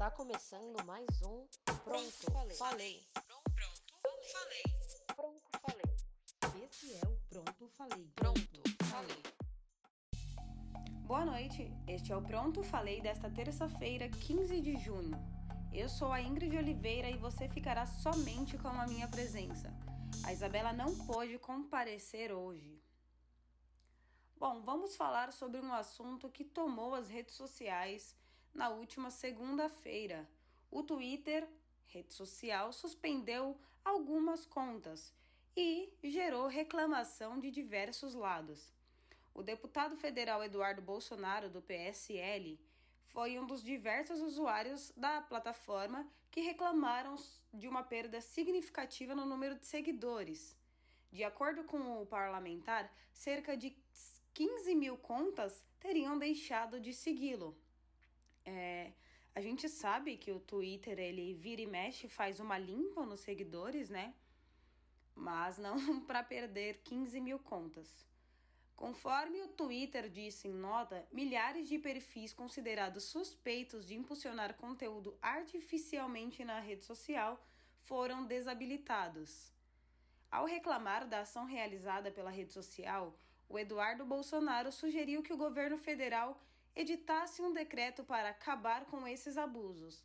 Está começando mais um Pronto, Falei. falei. Pronto, Falei. Pronto, Falei. Esse é o Pronto Falei. Pronto, Falei. Boa noite, este é o Pronto Falei desta terça-feira, 15 de junho. Eu sou a Ingrid Oliveira e você ficará somente com a minha presença. A Isabela não pôde comparecer hoje. Bom, vamos falar sobre um assunto que tomou as redes sociais na última segunda-feira. O Twitter, rede social, suspendeu algumas contas e gerou reclamação de diversos lados. O deputado federal Eduardo Bolsonaro, do PSL, foi um dos diversos usuários da plataforma que reclamaram de uma perda significativa no número de seguidores. De acordo com o parlamentar, cerca de 15 mil contas teriam deixado de segui-lo. É, a gente sabe que o Twitter ele vira e mexe, faz uma limpa nos seguidores, né? Mas não para perder 15 mil contas. Conforme o Twitter disse em nota, milhares de perfis considerados suspeitos de impulsionar conteúdo artificialmente na rede social foram desabilitados. Ao reclamar da ação realizada pela rede social, o Eduardo Bolsonaro sugeriu que o governo federal editasse um decreto para acabar com esses abusos.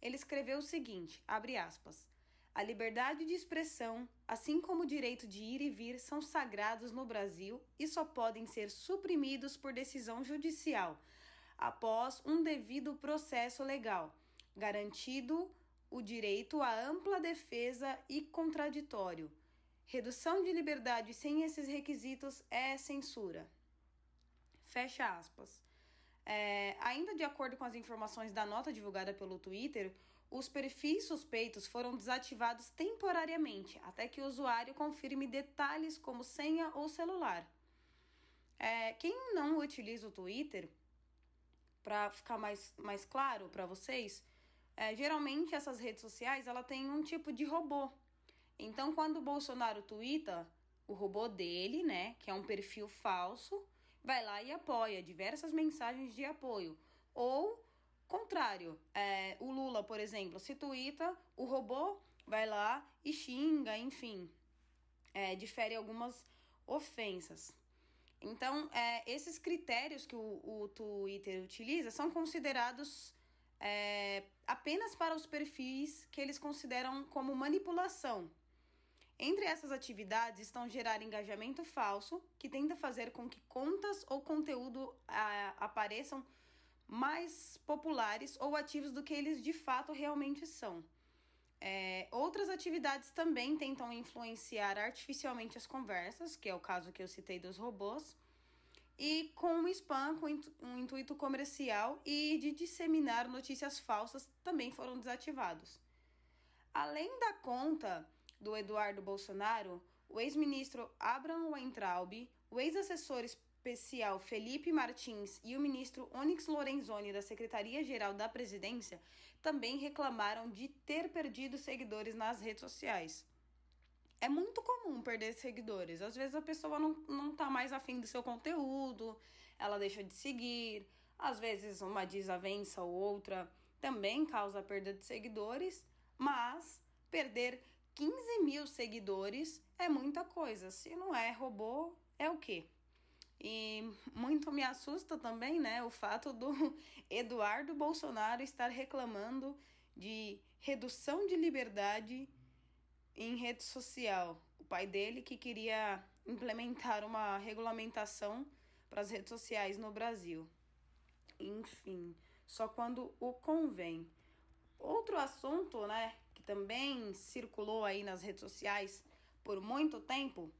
Ele escreveu o seguinte: abre aspas. A liberdade de expressão, assim como o direito de ir e vir, são sagrados no Brasil e só podem ser suprimidos por decisão judicial, após um devido processo legal, garantido o direito à ampla defesa e contraditório Redução de liberdade sem esses requisitos é censura. Fecha aspas. É, ainda de acordo com as informações da nota divulgada pelo Twitter, os perfis suspeitos foram desativados temporariamente até que o usuário confirme detalhes como senha ou celular. É, quem não utiliza o Twitter, para ficar mais, mais claro para vocês, é, geralmente essas redes sociais ela tem um tipo de robô então, quando o Bolsonaro twitta, o robô dele, né, que é um perfil falso, vai lá e apoia diversas mensagens de apoio. Ou, contrário, é, o Lula, por exemplo, se twitta, o robô vai lá e xinga, enfim, é, difere algumas ofensas. Então, é, esses critérios que o, o Twitter utiliza são considerados é, apenas para os perfis que eles consideram como manipulação. Entre essas atividades estão gerar engajamento falso, que tenta fazer com que contas ou conteúdo a, apareçam mais populares ou ativos do que eles de fato realmente são. É, outras atividades também tentam influenciar artificialmente as conversas, que é o caso que eu citei dos robôs, e com o spam, com um intuito comercial e de disseminar notícias falsas, também foram desativados. Além da conta do Eduardo Bolsonaro, o ex-ministro Abraham Weintraub, o ex-assessor especial Felipe Martins e o ministro Onyx Lorenzoni da Secretaria-Geral da Presidência também reclamaram de ter perdido seguidores nas redes sociais. É muito comum perder seguidores. Às vezes a pessoa não, não tá mais afim do seu conteúdo, ela deixa de seguir. Às vezes uma desavença ou outra também causa perda de seguidores, mas perder 15 mil seguidores é muita coisa. Se não é robô, é o quê? E muito me assusta também, né, o fato do Eduardo Bolsonaro estar reclamando de redução de liberdade em rede social. O pai dele que queria implementar uma regulamentação para as redes sociais no Brasil. Enfim, só quando o convém. Outro assunto, né, também circulou aí nas redes sociais por muito tempo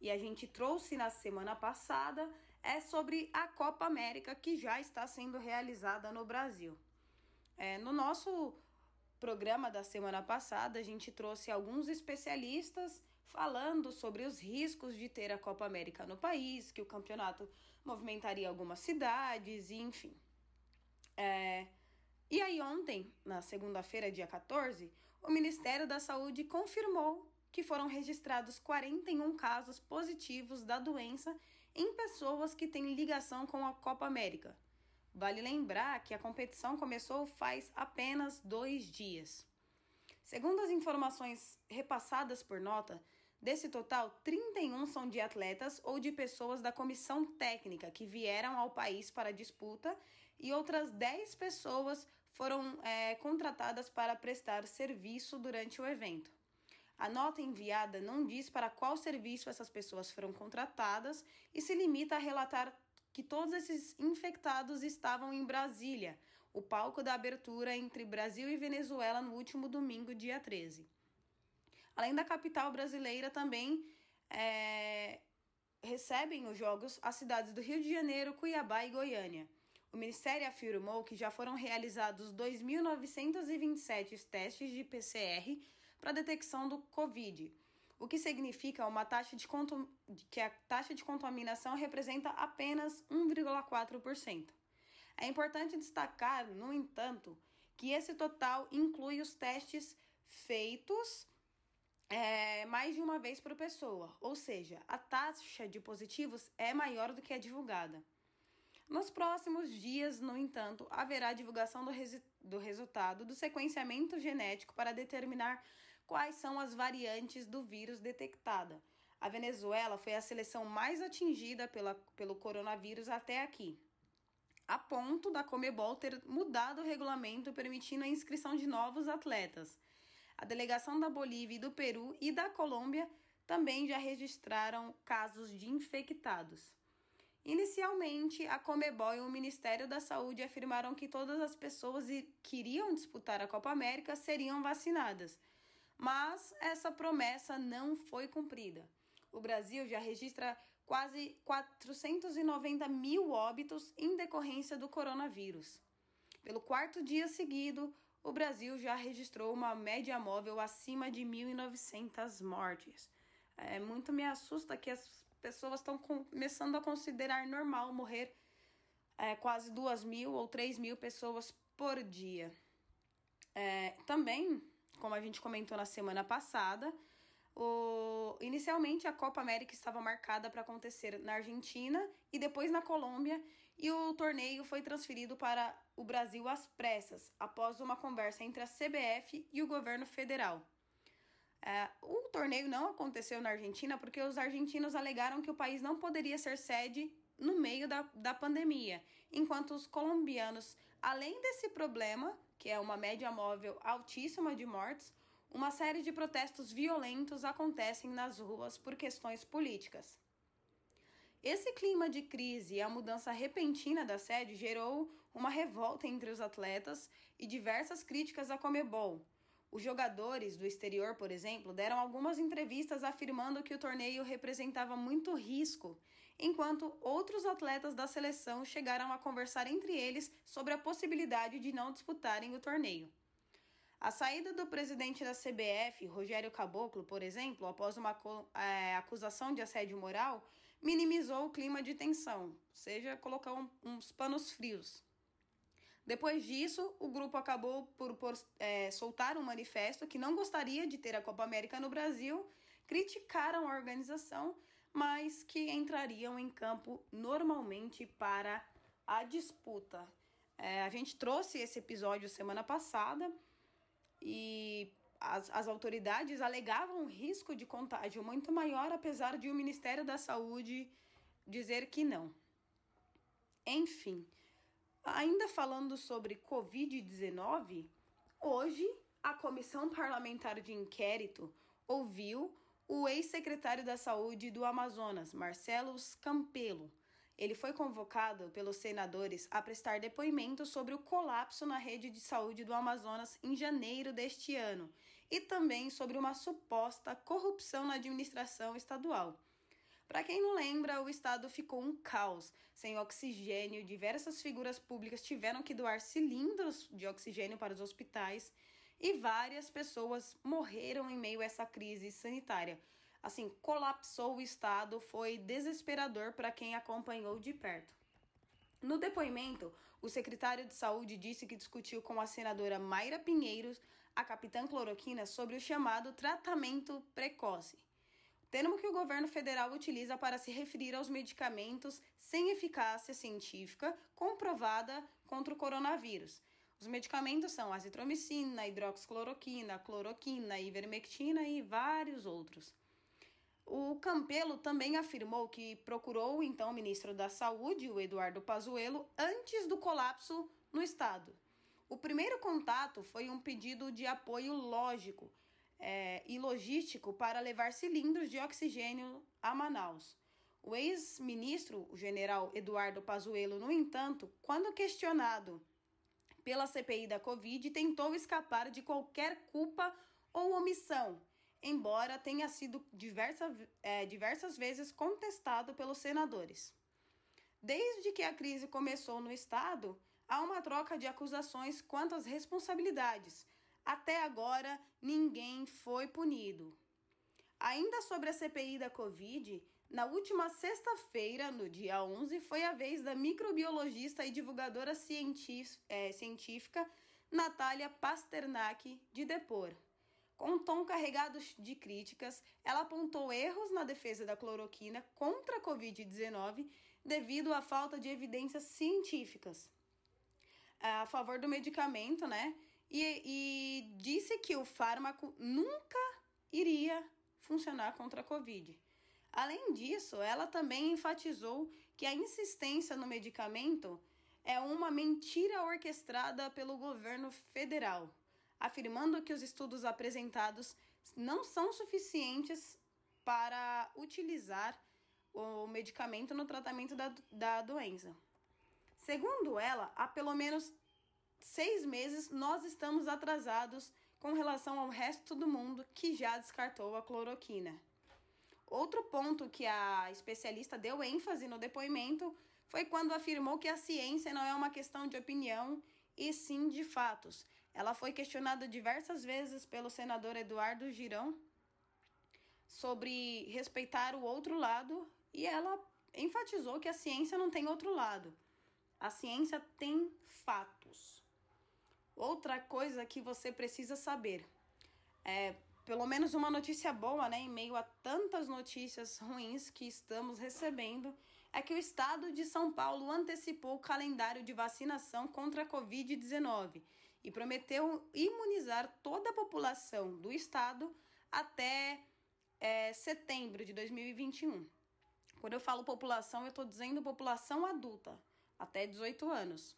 e a gente trouxe na semana passada é sobre a Copa América que já está sendo realizada no Brasil. É, no nosso programa da semana passada, a gente trouxe alguns especialistas falando sobre os riscos de ter a Copa América no país, que o campeonato movimentaria algumas cidades, e enfim. É, e aí, ontem, na segunda-feira, dia 14, o Ministério da Saúde confirmou que foram registrados 41 casos positivos da doença em pessoas que têm ligação com a Copa América. Vale lembrar que a competição começou faz apenas dois dias. Segundo as informações repassadas por nota, desse total, 31 são de atletas ou de pessoas da comissão técnica que vieram ao país para a disputa e outras 10 pessoas foram é, contratadas para prestar serviço durante o evento. A nota enviada não diz para qual serviço essas pessoas foram contratadas e se limita a relatar que todos esses infectados estavam em Brasília, o palco da abertura entre Brasil e Venezuela no último domingo, dia 13. Além da capital brasileira, também é, recebem os jogos as cidades do Rio de Janeiro, Cuiabá e Goiânia. O Ministério afirmou que já foram realizados 2.927 testes de PCR para detecção do Covid, o que significa uma taxa de que a taxa de contaminação representa apenas 1,4%. É importante destacar, no entanto, que esse total inclui os testes feitos é, mais de uma vez por pessoa, ou seja, a taxa de positivos é maior do que a divulgada. Nos próximos dias, no entanto, haverá divulgação do, res do resultado do sequenciamento genético para determinar quais são as variantes do vírus detectada. A Venezuela foi a seleção mais atingida pela, pelo coronavírus até aqui a ponto da Comebol ter mudado o regulamento permitindo a inscrição de novos atletas. A delegação da Bolívia e do Peru e da Colômbia também já registraram casos de infectados. Inicialmente, a Comebol e o Ministério da Saúde afirmaram que todas as pessoas que iriam disputar a Copa América seriam vacinadas, mas essa promessa não foi cumprida. O Brasil já registra quase 490 mil óbitos em decorrência do coronavírus. Pelo quarto dia seguido, o Brasil já registrou uma média móvel acima de 1.900 mortes. É, muito me assusta que as pessoas estão começando a considerar normal morrer é, quase 2 mil ou 3 mil pessoas por dia. É, também, como a gente comentou na semana passada, o... Inicialmente, a Copa América estava marcada para acontecer na Argentina e depois na Colômbia, e o torneio foi transferido para o Brasil às pressas, após uma conversa entre a CBF e o governo federal. É, o torneio não aconteceu na Argentina porque os argentinos alegaram que o país não poderia ser sede no meio da, da pandemia, enquanto os colombianos, além desse problema, que é uma média móvel altíssima de mortes, uma série de protestos violentos acontecem nas ruas por questões políticas. Esse clima de crise e a mudança repentina da sede gerou uma revolta entre os atletas e diversas críticas à Comebol. Os jogadores do exterior, por exemplo, deram algumas entrevistas afirmando que o torneio representava muito risco, enquanto outros atletas da seleção chegaram a conversar entre eles sobre a possibilidade de não disputarem o torneio. A saída do presidente da CBF, Rogério Caboclo, por exemplo, após uma é, acusação de assédio moral, minimizou o clima de tensão, ou seja, colocou uns panos frios. Depois disso, o grupo acabou por, por é, soltar um manifesto que não gostaria de ter a Copa América no Brasil, criticaram a organização, mas que entrariam em campo normalmente para a disputa. É, a gente trouxe esse episódio semana passada e as, as autoridades alegavam um risco de contágio muito maior, apesar de o Ministério da Saúde dizer que não. Enfim, ainda falando sobre Covid-19, hoje a Comissão Parlamentar de Inquérito ouviu o ex-secretário da Saúde do Amazonas, Marcelo Campelo ele foi convocado pelos senadores a prestar depoimento sobre o colapso na rede de saúde do Amazonas em janeiro deste ano e também sobre uma suposta corrupção na administração estadual. Para quem não lembra, o estado ficou um caos, sem oxigênio, diversas figuras públicas tiveram que doar cilindros de oxigênio para os hospitais e várias pessoas morreram em meio a essa crise sanitária assim, colapsou o estado, foi desesperador para quem acompanhou de perto. No depoimento, o secretário de Saúde disse que discutiu com a senadora Mayra Pinheiros, a capitã cloroquina, sobre o chamado tratamento precoce. Termo que o governo federal utiliza para se referir aos medicamentos sem eficácia científica comprovada contra o coronavírus. Os medicamentos são azitromicina, hidroxicloroquina, cloroquina, ivermectina e vários outros. O Campelo também afirmou que procurou então o ministro da Saúde, o Eduardo Pazuello, antes do colapso no estado. O primeiro contato foi um pedido de apoio lógico é, e logístico para levar cilindros de oxigênio a Manaus. O ex-ministro, o general Eduardo Pazuello, no entanto, quando questionado pela CPI da Covid, tentou escapar de qualquer culpa ou omissão embora tenha sido diversa, é, diversas vezes contestado pelos senadores. Desde que a crise começou no Estado, há uma troca de acusações quanto às responsabilidades. Até agora, ninguém foi punido. Ainda sobre a CPI da Covid, na última sexta-feira, no dia 11, foi a vez da microbiologista e divulgadora é, científica Natália Pasternak de depor. Com um tom carregado de críticas, ela apontou erros na defesa da cloroquina contra a Covid-19 devido à falta de evidências científicas a favor do medicamento, né? E, e disse que o fármaco nunca iria funcionar contra a Covid. Além disso, ela também enfatizou que a insistência no medicamento é uma mentira orquestrada pelo governo federal afirmando que os estudos apresentados não são suficientes para utilizar o medicamento no tratamento da, da doença. Segundo ela, há pelo menos seis meses nós estamos atrasados com relação ao resto do mundo que já descartou a cloroquina. Outro ponto que a especialista deu ênfase no depoimento foi quando afirmou que a ciência não é uma questão de opinião e sim de fatos. Ela foi questionada diversas vezes pelo senador Eduardo Girão sobre respeitar o outro lado e ela enfatizou que a ciência não tem outro lado. A ciência tem fatos. Outra coisa que você precisa saber é pelo menos uma notícia boa, né, em meio a tantas notícias ruins que estamos recebendo, é que o estado de São Paulo antecipou o calendário de vacinação contra a Covid-19 e prometeu imunizar toda a população do estado até é, setembro de 2021. Quando eu falo população, eu estou dizendo população adulta, até 18 anos.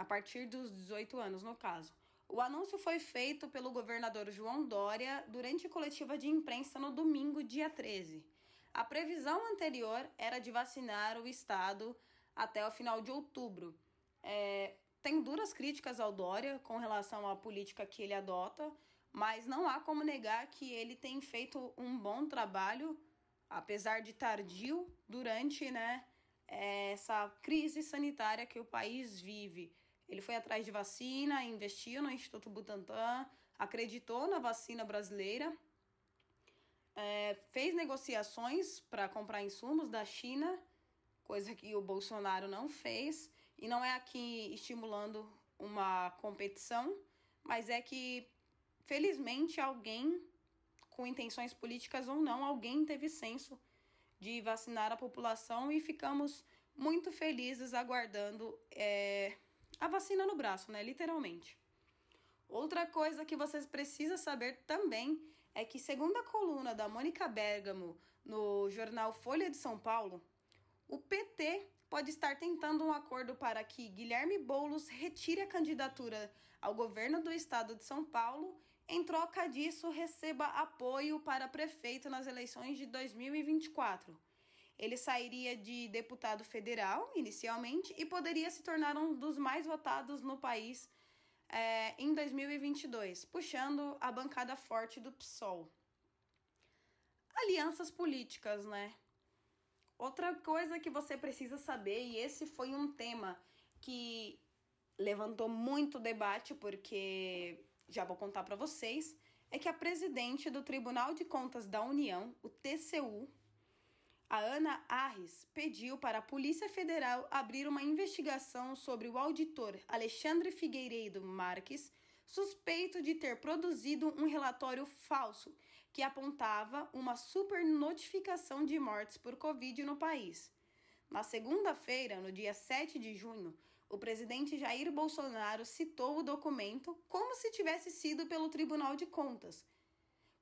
A partir dos 18 anos, no caso. O anúncio foi feito pelo governador João Dória durante coletiva de imprensa no domingo, dia 13. A previsão anterior era de vacinar o estado até o final de outubro. É, tem duras críticas ao Dória com relação à política que ele adota, mas não há como negar que ele tem feito um bom trabalho, apesar de tardio, durante né, essa crise sanitária que o país vive. Ele foi atrás de vacina, investiu no Instituto Butantan, acreditou na vacina brasileira, é, fez negociações para comprar insumos da China, coisa que o Bolsonaro não fez, e não é aqui estimulando uma competição, mas é que, felizmente, alguém, com intenções políticas ou não, alguém teve senso de vacinar a população e ficamos muito felizes aguardando. É, a vacina no braço, né? Literalmente. Outra coisa que vocês precisam saber também é que, segundo a coluna da Mônica Bergamo no jornal Folha de São Paulo, o PT pode estar tentando um acordo para que Guilherme Boulos retire a candidatura ao governo do estado de São Paulo, em troca disso receba apoio para prefeito nas eleições de 2024. Ele sairia de deputado federal, inicialmente, e poderia se tornar um dos mais votados no país é, em 2022, puxando a bancada forte do PSOL. Alianças políticas, né? Outra coisa que você precisa saber, e esse foi um tema que levantou muito debate, porque já vou contar para vocês, é que a presidente do Tribunal de Contas da União, o TCU, a Ana Arres pediu para a Polícia Federal abrir uma investigação sobre o auditor Alexandre Figueiredo Marques suspeito de ter produzido um relatório falso que apontava uma supernotificação de mortes por Covid no país. Na segunda-feira, no dia 7 de junho, o presidente Jair Bolsonaro citou o documento como se tivesse sido pelo Tribunal de Contas.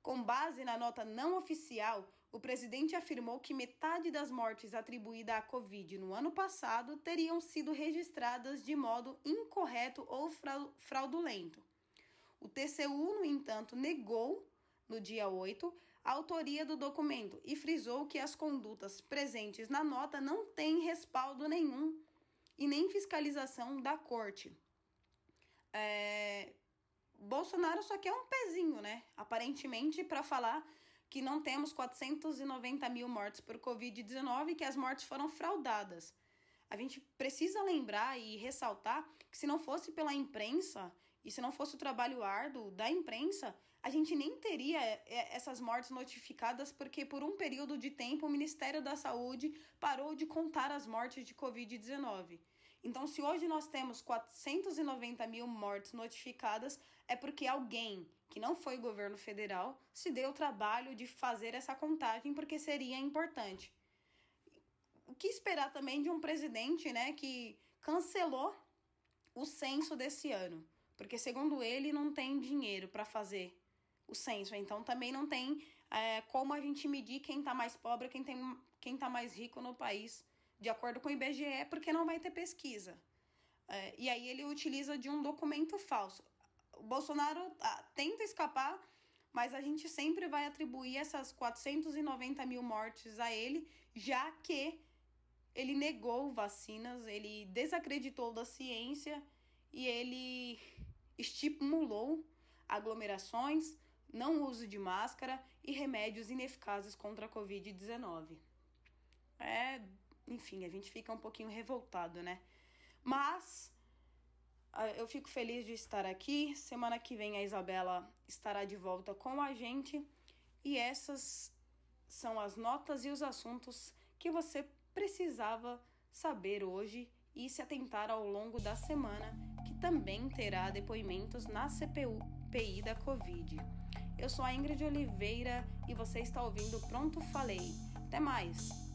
Com base na nota não oficial, o presidente afirmou que metade das mortes atribuídas à Covid no ano passado teriam sido registradas de modo incorreto ou fraudulento. O TCU, no entanto, negou, no dia 8, a autoria do documento e frisou que as condutas presentes na nota não têm respaldo nenhum e nem fiscalização da corte. É... Bolsonaro só quer um pezinho, né? Aparentemente, para falar que não temos 490 mil mortes por Covid-19 e que as mortes foram fraudadas. A gente precisa lembrar e ressaltar que se não fosse pela imprensa e se não fosse o trabalho árduo da imprensa, a gente nem teria é, essas mortes notificadas, porque por um período de tempo o Ministério da Saúde parou de contar as mortes de Covid-19. Então, se hoje nós temos 490 mil mortes notificadas, é porque alguém que não foi o governo federal se deu o trabalho de fazer essa contagem, porque seria importante. O que esperar também de um presidente né, que cancelou o censo desse ano? Porque, segundo ele, não tem dinheiro para fazer o censo. Então, também não tem é, como a gente medir quem está mais pobre, quem está quem tá mais rico no país de acordo com o IBGE, porque não vai ter pesquisa. É, e aí ele utiliza de um documento falso. O Bolsonaro ah, tenta escapar, mas a gente sempre vai atribuir essas 490 mil mortes a ele, já que ele negou vacinas, ele desacreditou da ciência e ele estimulou aglomerações, não uso de máscara e remédios ineficazes contra a Covid-19. É enfim, a gente fica um pouquinho revoltado, né? Mas eu fico feliz de estar aqui. Semana que vem a Isabela estará de volta com a gente. E essas são as notas e os assuntos que você precisava saber hoje e se atentar ao longo da semana, que também terá depoimentos na CPU PI da Covid. Eu sou a Ingrid Oliveira e você está ouvindo Pronto Falei. Até mais!